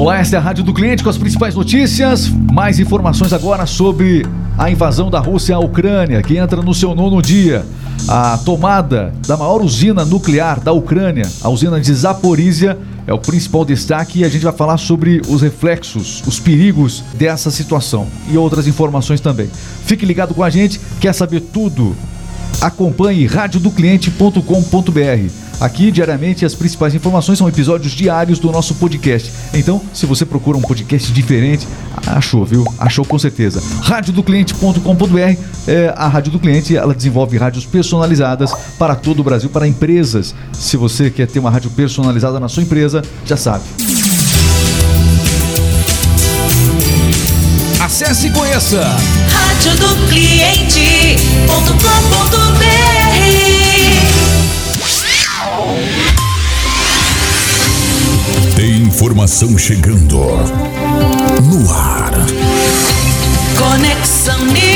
Olá, esta é a Rádio do Cliente com as principais notícias. Mais informações agora sobre a invasão da Rússia à Ucrânia, que entra no seu nono dia. A tomada da maior usina nuclear da Ucrânia, a usina de Zaporizhia, é o principal destaque e a gente vai falar sobre os reflexos, os perigos dessa situação e outras informações também. Fique ligado com a gente, quer saber tudo? Acompanhe radiodocliente.com.br. Aqui, diariamente, as principais informações são episódios diários do nosso podcast. Então, se você procura um podcast diferente, achou, viu? Achou com certeza. Radiodocliente.com.br é a Rádio do Cliente, ela desenvolve rádios personalizadas para todo o Brasil, para empresas. Se você quer ter uma rádio personalizada na sua empresa, já sabe. Acesse e conheça. Rádio do cliente.com.br Tem informação chegando no ar. Conexão News,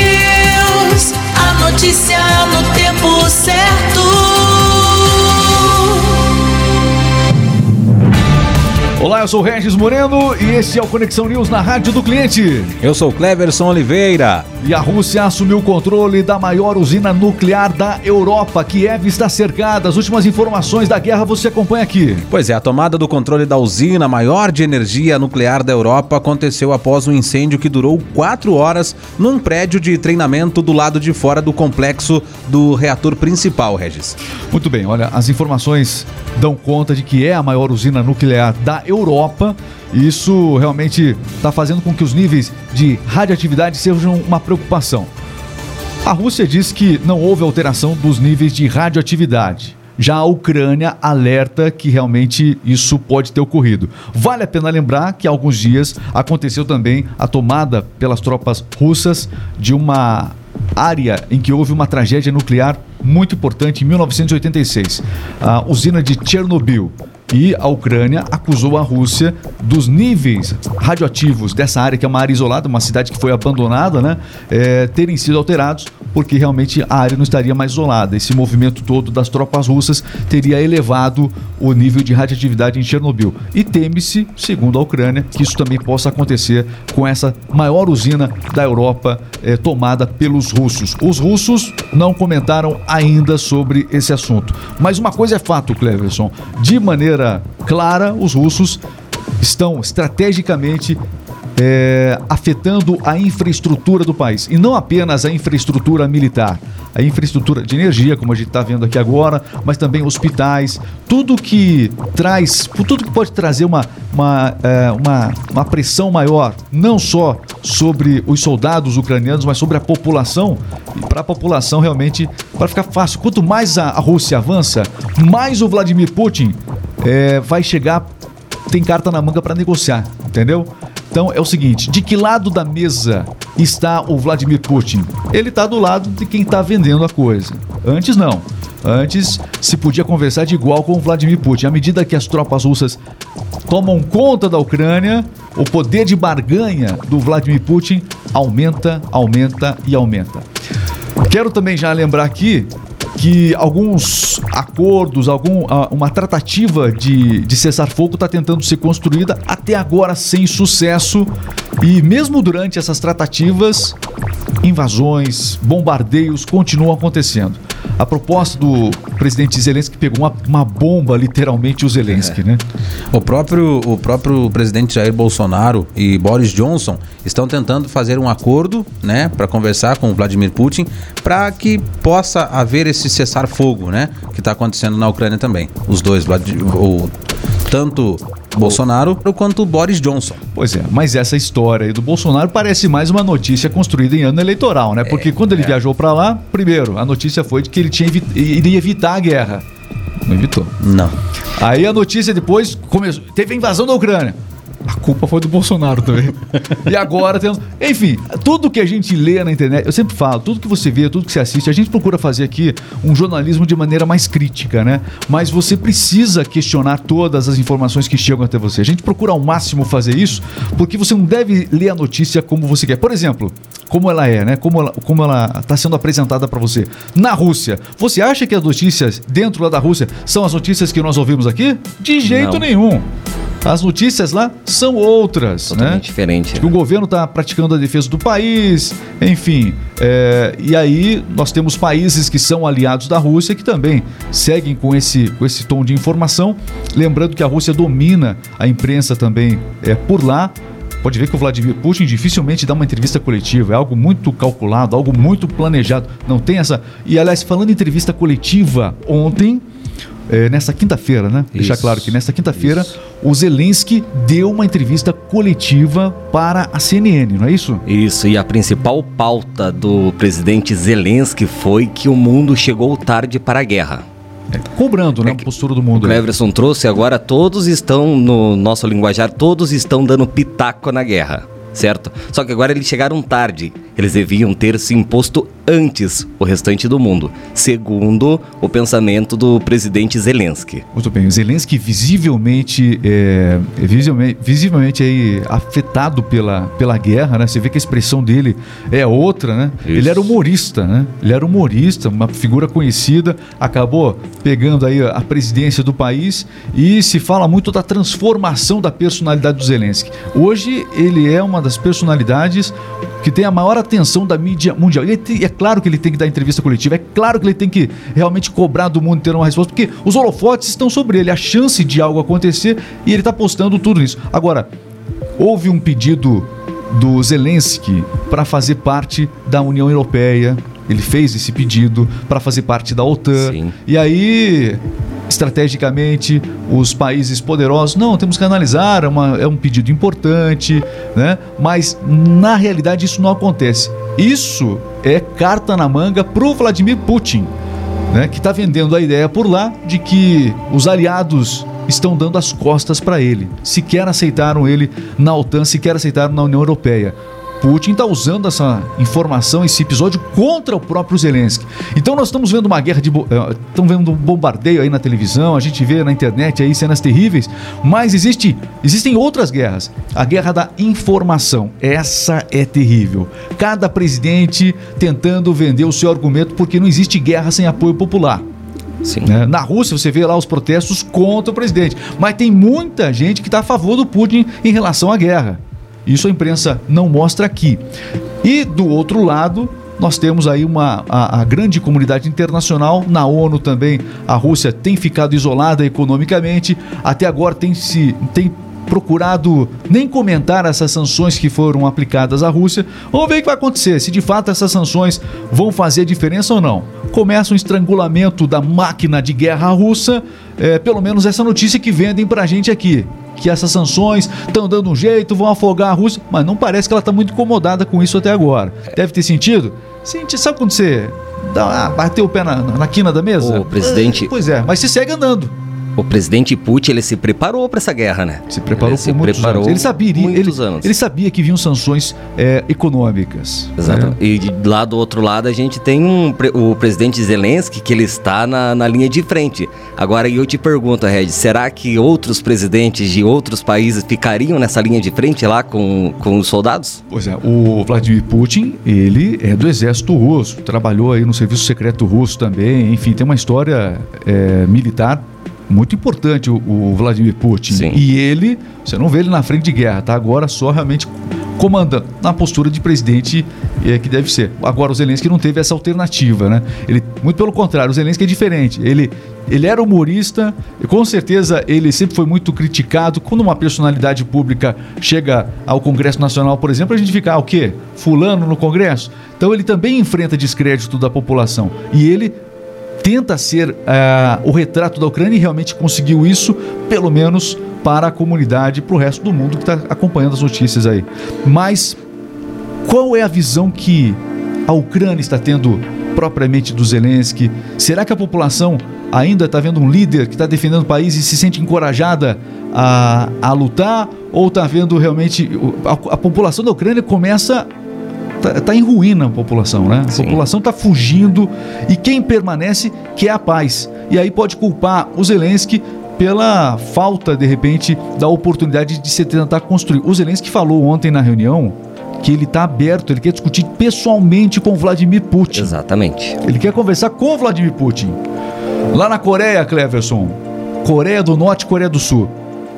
eu sou Regis Moreno e este é o Conexão News na Rádio do Cliente. Eu sou Cleverson Oliveira. E a Rússia assumiu o controle da maior usina nuclear da Europa. Kiev está cercada. As últimas informações da guerra você acompanha aqui. Pois é, a tomada do controle da usina maior de energia nuclear da Europa aconteceu após um incêndio que durou quatro horas num prédio de treinamento do lado de fora do complexo do reator principal, Regis. Muito bem, olha, as informações dão conta de que é a maior usina nuclear da Europa. E isso realmente está fazendo com que os níveis de radioatividade sejam uma preocupação. A Rússia diz que não houve alteração dos níveis de radioatividade. Já a Ucrânia alerta que realmente isso pode ter ocorrido. Vale a pena lembrar que há alguns dias aconteceu também a tomada pelas tropas russas de uma área em que houve uma tragédia nuclear muito importante em 1986, a usina de Chernobyl. E a Ucrânia acusou a Rússia dos níveis radioativos dessa área, que é uma área isolada, uma cidade que foi abandonada, né? É, terem sido alterados, porque realmente a área não estaria mais isolada. Esse movimento todo das tropas russas teria elevado o nível de radioatividade em Chernobyl. E teme-se, segundo a Ucrânia, que isso também possa acontecer com essa maior usina da Europa é, tomada pelos russos. Os russos não comentaram ainda sobre esse assunto. Mas uma coisa é fato, Cleverson: de maneira clara, os russos estão estrategicamente é, afetando a infraestrutura do país. E não apenas a infraestrutura militar, a infraestrutura de energia, como a gente está vendo aqui agora, mas também hospitais, tudo que traz, tudo que pode trazer uma, uma, é, uma, uma pressão maior, não só sobre os soldados ucranianos, mas sobre a população. E para a população realmente, para ficar fácil, quanto mais a, a Rússia avança, mais o Vladimir Putin é, vai chegar, tem carta na manga para negociar, entendeu? Então é o seguinte: de que lado da mesa está o Vladimir Putin? Ele está do lado de quem está vendendo a coisa. Antes não. Antes se podia conversar de igual com o Vladimir Putin. À medida que as tropas russas tomam conta da Ucrânia, o poder de barganha do Vladimir Putin aumenta, aumenta e aumenta. Quero também já lembrar aqui que alguns acordos, algum, uma tratativa de, de cessar fogo está tentando ser construída até agora sem sucesso. E mesmo durante essas tratativas, invasões, bombardeios continuam acontecendo. A proposta do presidente Zelensky pegou uma, uma bomba, literalmente, o Zelensky, é. né? O próprio, o próprio presidente Jair Bolsonaro e Boris Johnson estão tentando fazer um acordo, né, para conversar com o Vladimir Putin, para que possa haver esse cessar-fogo, né, que está acontecendo na Ucrânia também. Os dois, o, tanto Bolsonaro quanto Boris Johnson. Pois é, mas essa história aí do Bolsonaro parece mais uma notícia construída em ano eleitoral, né? Porque é, quando ele é. viajou para lá, primeiro, a notícia foi de que ele tinha iria evitar a guerra. Não evitou. Não. Aí a notícia depois começou, teve a invasão da Ucrânia. A culpa foi do Bolsonaro também. e agora temos. Enfim, tudo que a gente lê na internet, eu sempre falo, tudo que você vê, tudo que você assiste, a gente procura fazer aqui um jornalismo de maneira mais crítica, né? Mas você precisa questionar todas as informações que chegam até você. A gente procura ao máximo fazer isso, porque você não deve ler a notícia como você quer. Por exemplo, como ela é, né? Como ela como ela está sendo apresentada para você. Na Rússia, você acha que as notícias dentro lá da Rússia são as notícias que nós ouvimos aqui? De jeito não. nenhum. As notícias lá são outras, Totalmente né? diferente. que o governo está praticando a defesa do país, enfim. é, e aí nós temos países que são aliados da Rússia que também seguem com esse, com esse tom de informação. Lembrando que a Rússia domina a imprensa também é, por lá. Pode ver que o Vladimir Putin dificilmente dá uma entrevista coletiva. É algo muito calculado, algo muito planejado. Não tem essa. E aliás, falando em entrevista coletiva, ontem. É, nessa quinta-feira, né? Deixar Isso. claro que nessa quinta-feira o Zelensky deu uma entrevista coletiva para a CNN, não é isso? Isso, e a principal pauta do presidente Zelensky foi que o mundo chegou tarde para a guerra. Cobrando, né? É A postura do O mundo. aí. Cleverson trouxe agora, todos estão, no nosso linguajar, todos estão dando pitaco na guerra, certo? Só que agora eles chegaram tarde. Eles deviam ter se imposto antes o restante do mundo, segundo o pensamento do presidente Zelensky. Muito bem. O Zelensky visivelmente, é, é visivelmente, visivelmente aí afetado pela, pela guerra, né? Você vê que a expressão dele é outra, né? Isso. Ele era humorista, né? Ele era humorista, uma figura conhecida, acabou pegando aí a presidência do país e se fala muito da transformação da personalidade do Zelensky. Hoje ele é uma das personalidades que tem a maior atenção da mídia mundial. Ele tem- é claro que ele tem que dar entrevista coletiva, é claro que ele tem que realmente cobrar do mundo ter uma resposta, porque os holofotes estão sobre ele, a chance de algo acontecer e ele está postando tudo isso. Agora, houve um pedido do Zelensky para fazer parte da União Europeia. Ele fez esse pedido para fazer parte da OTAN. Sim. E aí, estrategicamente, os países poderosos, não, temos que analisar, é, uma- é um pedido importante, né? Mas na realidade isso não acontece. Isso é carta na manga pro Vladimir Putin, né? Que está vendendo a ideia por lá de que os aliados estão dando as costas para ele. Sequer aceitaram ele na OTAN, sequer aceitaram na União Europeia. Putin está usando essa informação, esse episódio contra o próprio Zelensky. Então nós estamos vendo uma guerra de. eh, Estamos vendo um bombardeio aí na televisão, a gente vê na internet aí cenas terríveis, mas existe, existem outras guerras. A guerra da informação. Essa é terrível. Cada presidente tentando vender o seu argumento, porque não existe guerra sem apoio popular. Né? Na Rússia você vê lá os protestos contra o presidente, mas tem muita gente que está a favor do Putin em relação à guerra. Isso a imprensa não mostra aqui. E do outro lado, nós temos aí uma a, a grande comunidade internacional, na ONU também, a Rússia tem ficado isolada economicamente, até agora tem se tem procurado nem comentar essas sanções que foram aplicadas à Rússia. Vamos ver o que vai acontecer, se de fato essas sanções vão fazer diferença ou não. Começa um estrangulamento da máquina de guerra russa, é, pelo menos essa notícia que vendem pra gente aqui. Que essas sanções estão dando um jeito, vão afogar a Rússia, mas não parece que ela está muito incomodada com isso até agora. Deve ter sentido? Sente, sabe quando você dá, ah, bateu o pé na, na quina da mesa? O presidente- pois é, mas se segue andando. O presidente Putin, ele se preparou para essa guerra, né? Se preparou ele por se muitos preparou anos. Ele sabia, ele, muitos anos. ele sabia que vinham sanções é, econômicas. Exato. né? E lá do outro lado a gente tem um o presidente Zelensky que ele está na, na linha de frente. Agora eu te pergunto, Red, será que outros presidentes de outros países ficariam nessa linha de frente lá com, com os soldados? Pois é, o Vladimir Putin, ele é do exército russo, trabalhou aí no serviço secreto russo também, enfim, tem uma história é, militar muito importante, o, o Vladimir Putin. Sim. E ele, você não vê ele na frente de guerra, tá? Agora só realmente comandando, na postura de presidente é, que deve ser. Agora o Zelensky não teve essa alternativa, né? Ele, muito pelo contrário, o Zelensky é diferente. Ele, ele era humorista, e com certeza ele sempre foi muito criticado. Quando uma personalidade pública chega ao Congresso Nacional, por exemplo, a gente fica, ah, o quê? Fulano no Congresso? Então ele também enfrenta descrédito da população. E ele tenta ser ah, o retrato da Ucrânia e realmente conseguiu isso, pelo menos para a comunidade, para o resto do mundo que está acompanhando as notícias aí. Mas qual é a visão que a Ucrânia está tendo propriamente do Zelensky? Será que a população ainda está vendo um líder que está defendendo o país e se sente encorajada a, a lutar? Ou está vendo realmente. A, a população da Ucrânia começa tá, tá em ruína a população, né? A Sim. população tá fugindo e quem permanece quer a paz. E aí pode culpar o Zelensky pela falta, de repente, da oportunidade de se tentar construir. O Zelensky falou ontem na reunião que ele está aberto, ele quer discutir pessoalmente com Vladimir Putin. Exatamente. Ele quer conversar com Vladimir Putin. Lá na Coreia, Cleverson, Coreia do Norte e Coreia do Sul.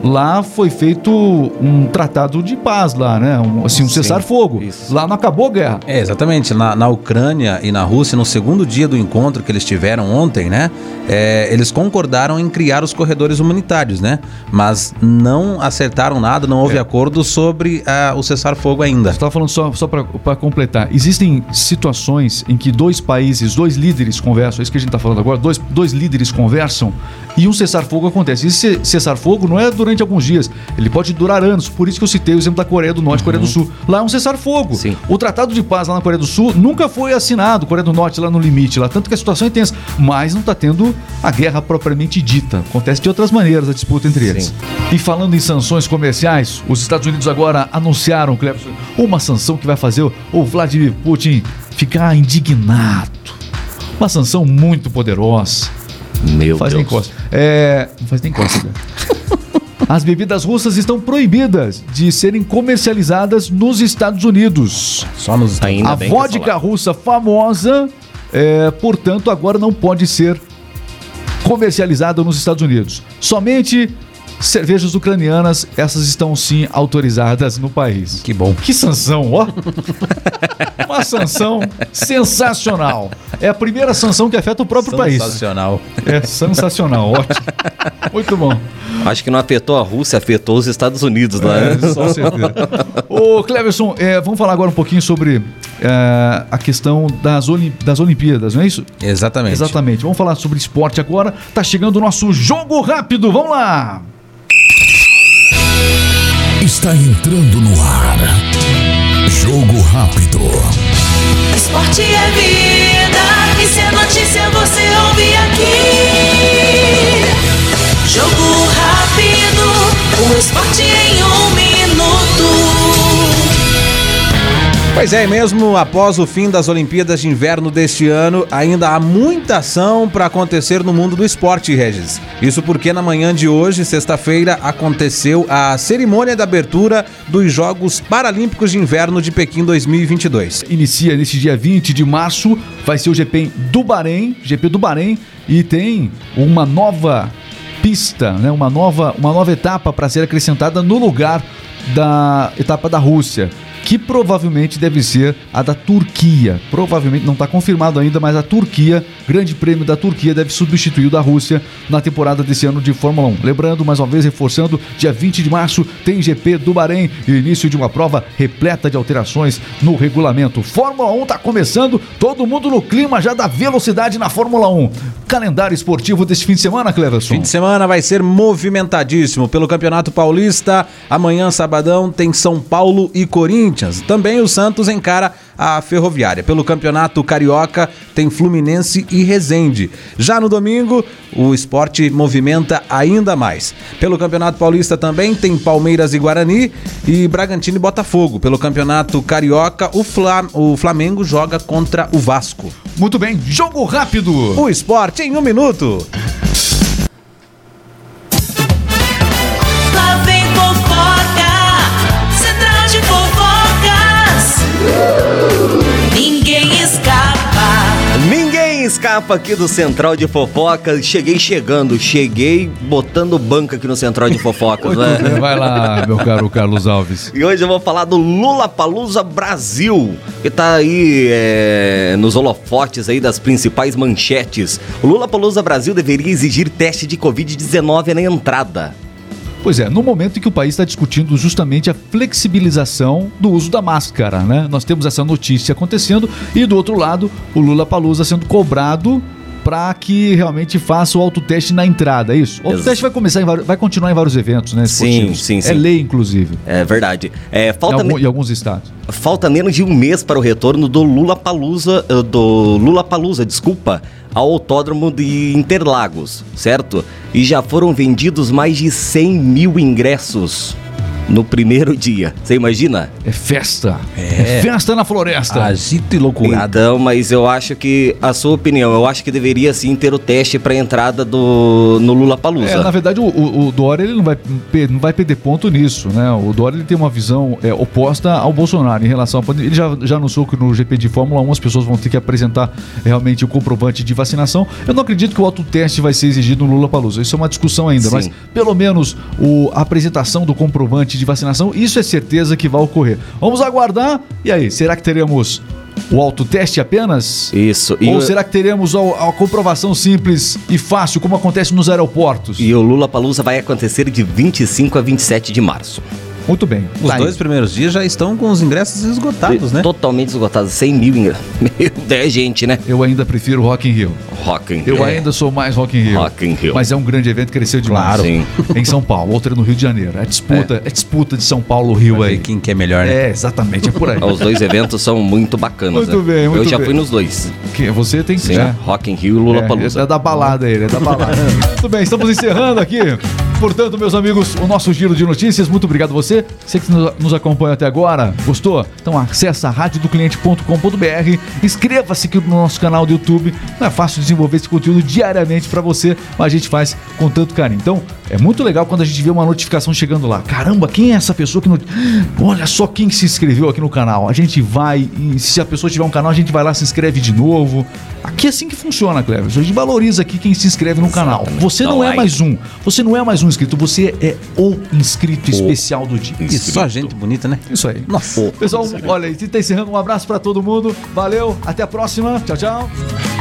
Lá foi feito um tratado de paz lá, né? Um, assim, um cessar-fogo. Lá não acabou a guerra. É, exatamente. Na, na Ucrânia e na Rússia, no segundo dia do encontro que eles tiveram ontem, né? é, eles concordaram em criar os corredores humanitários, né? Mas não acertaram nada, não houve É. acordo sobre ah, o cessar-fogo ainda. Você estava falando só, só para completar. Existem situações em que dois países, dois líderes conversam, é isso que a gente está falando agora, dois, dois líderes conversam e um cessar-fogo acontece. Esse cessar-fogo não é durante alguns dias, ele pode durar anos. Por isso que eu citei o exemplo da Coreia do Norte e Coreia do Sul. Lá é um cessar-fogo. O Tratado de Paz lá na Coreia do Sul nunca foi assinado, Coreia do Norte lá no limite, lá, tanto que a situação é tensa. Mas não está tendo a guerra propriamente dita. Acontece de outras maneiras a disputa entre eles. Sim. E falando em sanções comerciais, os Estados Unidos agora anunciaram, Cleberson, uma sanção que vai fazer o- Vladimir Putin ficar indignado. Uma sanção muito poderosa. Meu faz nem Deus. costa. É, não faz nem costa. né? As bebidas russas estão proibidas de serem comercializadas nos Estados Unidos. Só nos Ainda a bem que vodka russa famosa, é, portanto, agora não pode ser comercializada nos Estados Unidos. Somente cervejas ucranianas, essas estão sim autorizadas no país. Que bom. Que sanção, ó! Uma sanção sensacional. É a primeira sanção que afeta o próprio país. Sensacional. É sensacional, ótimo. Muito bom. Acho que não afetou a Rússia, afetou os Estados Unidos lá. É, só certeza. Ô, Cleverson, é, vamos falar agora um pouquinho sobre é, a questão das, Olim- das Olimpíadas, não é isso? Exatamente. Exatamente. Vamos falar sobre esporte agora. Tá chegando o nosso jogo rápido. Vamos lá! Está entrando no ar. Jogo rápido. Esporte é vida, e se é notícia você ouve aqui. Jogo rápido, o esporte Pois é, e mesmo após o fim das Olimpíadas de Inverno deste ano, ainda há muita ação para acontecer no mundo do esporte, Regis. Isso porque na manhã de hoje, sexta-feira, aconteceu a cerimônia de abertura dos Jogos Paralímpicos de Inverno de Pequim 2022. Inicia nesse dia 20 de março. Vai ser o GP do Bahrein, GP do Bahrein, e tem uma nova pista, né? uma, nova, uma nova etapa para ser acrescentada no lugar da etapa da Rússia. Que provavelmente deve ser a da Turquia. Provavelmente não está confirmado ainda, mas a Turquia, Grande Prêmio da Turquia, deve substituir o da Rússia na temporada desse ano de Fórmula 1. Lembrando, mais uma vez, reforçando, dia 20 de março tem GP do Bahrein início de uma prova repleta de alterações no regulamento. Fórmula 1 está começando, todo mundo no clima já da velocidade na Fórmula 1. Calendário esportivo deste fim de semana, Cleverson. Fim de semana vai ser movimentadíssimo pelo Campeonato Paulista. Amanhã, sabadão, tem São Paulo e Corinthians. Também o Santos encara a Ferroviária. Pelo Campeonato Carioca, tem Fluminense e Resende. Já no domingo, o esporte movimenta ainda mais. Pelo Campeonato Paulista também tem Palmeiras e Guarani e Bragantino e Botafogo. Pelo Campeonato Carioca, o, o Flamengo joga contra o Vasco. Muito bem, jogo rápido. O esporte em um minuto. Escapa aqui do Central de Fofoca. Cheguei chegando, cheguei botando banca aqui no Central de Fofocas, né? vai lá, meu caro Carlos Alves. E hoje eu vou falar do Lula Palusa Brasil, que tá aí é, nos holofotes aí das principais manchetes. O Lula Palusa Brasil deveria exigir teste de Covid-19 na entrada. Pois é, no momento em que o país está discutindo justamente a flexibilização do uso da máscara, né? Nós temos essa notícia acontecendo e do outro lado, o Lula Palusa sendo cobrado para que realmente faça o autoteste na entrada, é isso? O autoteste vai começar em vai continuar em vários eventos, né? Sim, esportivos. sim, É sim. lei, inclusive. É verdade. É, Em, falta, algum- me- em alguns estados. falta menos de um mês para o retorno do Lula Palusa, do Lula Palusa, desculpa, ao autódromo de Interlagos, certo? E já foram vendidos mais de 100 mil ingressos. No primeiro dia. Você imagina? É festa. É. festa na floresta. Agito e loucurada. Então, mas eu acho que, a sua opinião, eu acho que deveria sim ter o teste para entrada do no Lula Palusa. É, na verdade, o, o, o Dória ele não vai, não vai perder ponto nisso, né? O Dória ele tem uma visão é, oposta ao Bolsonaro em relação à pandemia. Ele já, já anunciou que no GP de Fórmula 1 as pessoas vão ter que apresentar realmente o comprovante de vacinação. Eu não acredito que o autoteste vai ser exigido no Lula Palusa. Isso é uma discussão ainda, Sim. mas pelo menos o, a apresentação do comprovante de vacinação, isso é certeza que vai ocorrer. Vamos aguardar. E aí, será que teremos o autoteste apenas? Isso. E Ou o, será que teremos a, a comprovação simples e fácil, como acontece nos aeroportos? e o Lula Palusa vai acontecer de 25 a 27 de março. Muito bem. Os Tá aí. dois primeiros dias já estão com os ingressos esgotados, né? Totalmente esgotados, 100 mil ingressos. Meu, é gente, né? Eu ainda prefiro Rock in Rio. Rock in Eu Rio. ainda sou mais Rock in Rio. Rock in Rio. Mas é um grande evento, cresceu demais. Claro. Sim. Em São Paulo, outro é no Rio de Janeiro. É disputa, é, disputa de São Paulo-Rio aí. quem que é melhor, né? É, exatamente, é por aí. Os dois eventos são muito bacanas. Muito né? bem, muito Eu já bem. fui nos dois. Que você tem que Sim. né? Rock in Rio e Lula É, Palusa. é da balada ele, é da balada. Muito bem, estamos encerrando aqui. Portanto, meus amigos, o nosso giro de notícias. Muito obrigado a você. Você que nos, acompanha até agora. Gostou? Então acessa radiodocliente.com.br. Inscreva-se aqui no nosso canal do YouTube. Não é fácil desenvolver esse conteúdo diariamente para você, mas a gente faz com tanto carinho. Então, é muito legal quando a gente vê uma notificação chegando lá. Caramba, quem é essa pessoa que... Not... Olha só quem se inscreveu aqui no canal. A gente vai, e se a pessoa tiver um canal, a gente vai lá, se inscreve de novo. Aqui é assim que funciona, Cleber. A gente valoriza aqui quem se inscreve no canal. Você não é mais um. Você não é mais um inscrito. Você é o inscrito especial do dia. E só gente bonita, né? Isso aí. Nossa. Pessoal, olha, a gente tá encerrando. Um abraço pra todo mundo. Valeu. Até a próxima. Tchau, tchau.